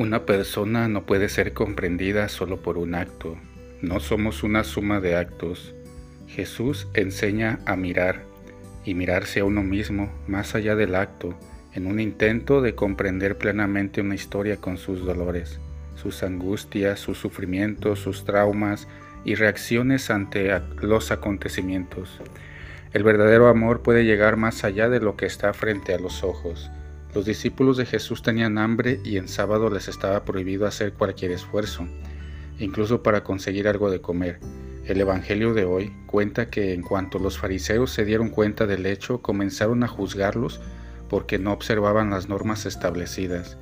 Una persona no puede ser comprendida solo por un acto. No somos una suma de actos. Jesús enseña a mirar y mirarse a uno mismo más allá del acto, en un intento de comprender plenamente una historia con sus dolores, sus angustias, sus sufrimientos, sus traumas y reacciones ante los acontecimientos. El verdadero amor puede llegar más allá de lo que está frente a los ojos los discípulos de Jesús tenían hambre y en sábado les estaba prohibido hacer cualquier esfuerzo, incluso para conseguir algo de comer. El Evangelio de hoy cuenta que en cuanto los fariseos se dieron cuenta del hecho, comenzaron a juzgarlos porque no observaban las normas establecidas.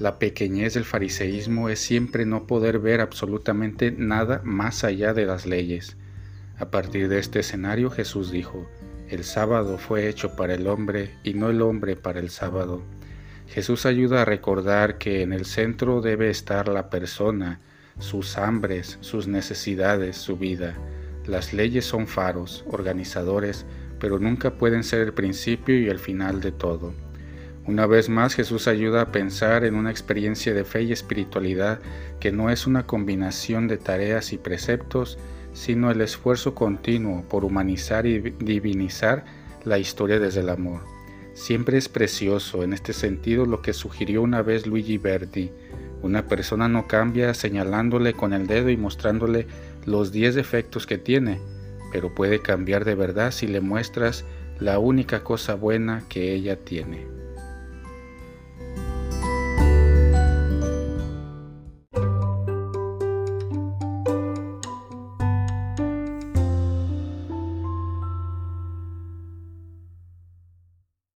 La pequeñez del fariseísmo es siempre no poder ver absolutamente nada más allá de las leyes. A partir de este escenario Jesús dijo, el sábado fue hecho para el hombre y no el hombre para el sábado. Jesús ayuda a recordar que en el centro debe estar la persona, sus hambres, sus necesidades, su vida. Las leyes son faros, organizadores, pero nunca pueden ser el principio y el final de todo. Una vez más Jesús ayuda a pensar en una experiencia de fe y espiritualidad que no es una combinación de tareas y preceptos, sino el esfuerzo continuo por humanizar y divinizar la historia desde el amor. Siempre es precioso en este sentido lo que sugirió una vez Luigi Verdi. Una persona no cambia señalándole con el dedo y mostrándole los 10 defectos que tiene, pero puede cambiar de verdad si le muestras la única cosa buena que ella tiene.